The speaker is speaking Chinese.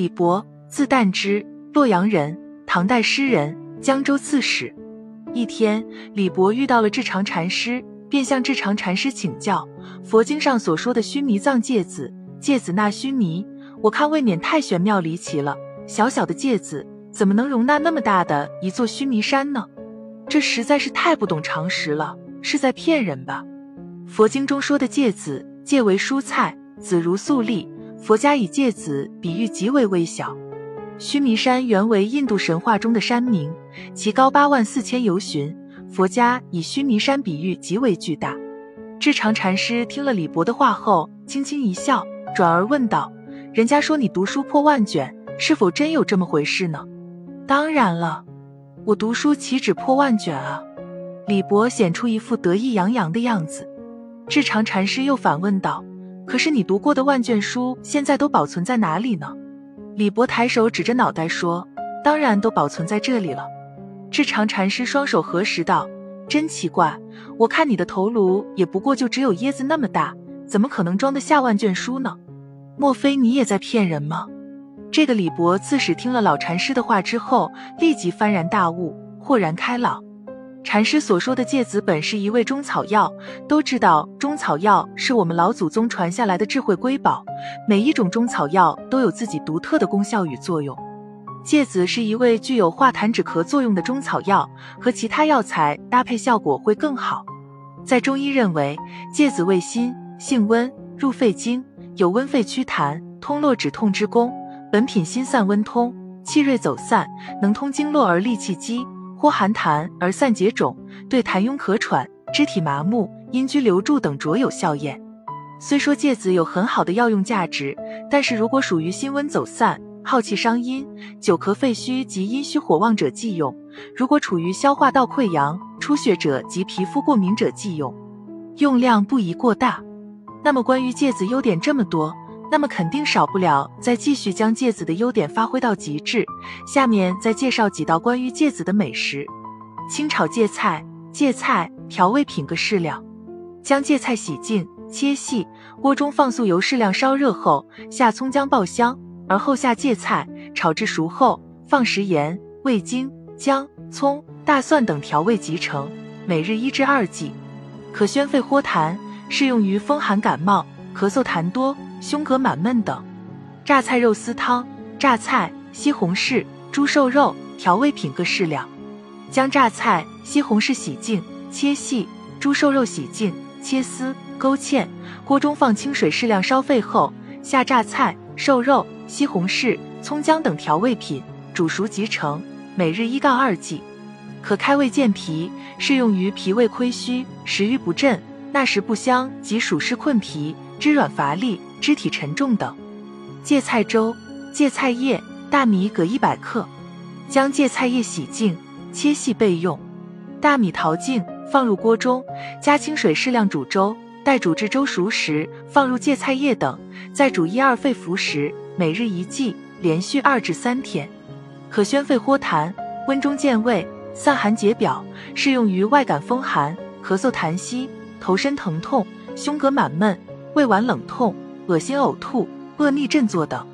李博，字旦之，洛阳人，唐代诗人，江州刺史。一天，李博遇到了智常禅师，便向智常禅师请教佛经上所说的须弥藏芥子，芥子纳须弥，我看未免太玄妙离奇了。小小的芥子怎么能容纳那么大的一座须弥山呢？这实在是太不懂常识了，是在骗人吧？佛经中说的芥子，芥为蔬菜，子如粟粒，佛家以芥子比喻极为微小。须弥山原为印度神话中的山名，其高八万四千由旬，佛家以须弥山比喻极为巨大。智常禅师听了李博的话后，轻轻一笑，转而问道：“人家说你读书破万卷。”是否真有这么回事呢？当然了，我读书岂止破万卷啊！李博显出一副得意洋洋的样子。智常禅师又反问道：“可是你读过的万卷书，现在都保存在哪里呢？”李博抬手指着脑袋说：“当然都保存在这里了。”智常禅师双手合十道：“真奇怪，我看你的头颅也不过就只有椰子那么大，怎么可能装得下万卷书呢？莫非你也在骗人吗？”这个李博刺史听了老禅师的话之后，立即幡然大悟，豁然开朗。禅师所说的芥子本是一味中草药，都知道中草药是我们老祖宗传下来的智慧瑰宝，每一种中草药都有自己独特的功效与作用。芥子是一味具有化痰止咳作用的中草药，和其他药材搭配效果会更好。在中医认为，芥子味辛，性温，入肺经，有温肺祛痰、通络止痛之功。本品心散温通，气锐走散，能通经络而利气机，豁寒痰而散结肿，对痰壅咳喘、肢体麻木、阴居留住等卓有效验。虽说芥子有很好的药用价值，但是如果属于心温走散、耗气伤阴、久咳肺虚及阴虚火旺者忌用；如果处于消化道溃疡、出血者及皮肤过敏者忌用，用量不宜过大。那么关于芥子优点这么多。那么肯定少不了再继续将芥子的优点发挥到极致。下面再介绍几道关于芥子的美食：清炒芥菜，芥菜调味品各适量。将芥菜洗净切细，锅中放素油适量烧热后，下葱姜爆香，而后下芥菜炒至熟后，放食盐、味精、姜、葱、大蒜等调味即成。每日一至二剂，可宣肺豁痰，适用于风寒感冒、咳嗽痰多。胸膈满闷等，榨菜肉丝汤，榨菜、西红柿、猪瘦肉调味品各适量。将榨菜、西红柿洗净切细，猪瘦肉洗净切丝，勾芡。锅中放清水适量烧沸后，下榨菜、瘦肉、西红柿、葱姜等调味品，煮熟即成。每日一杠二剂，可开胃健脾，适用于脾胃亏虚、食欲不振、纳食不香及暑湿困脾、肢软乏力。肢体沉重等。芥菜粥：芥菜叶、大米各一百克，将芥菜叶洗净切细备用。大米淘净，放入锅中，加清水适量煮粥。待煮至粥熟时，放入芥菜叶等，再煮一二沸服食。每日一剂，连续二至三天，可宣肺豁痰、温中健胃、散寒解表，适用于外感风寒、咳嗽痰稀、头身疼痛、胸膈满闷、胃脘冷痛。恶心、呕吐、恶逆、振作等。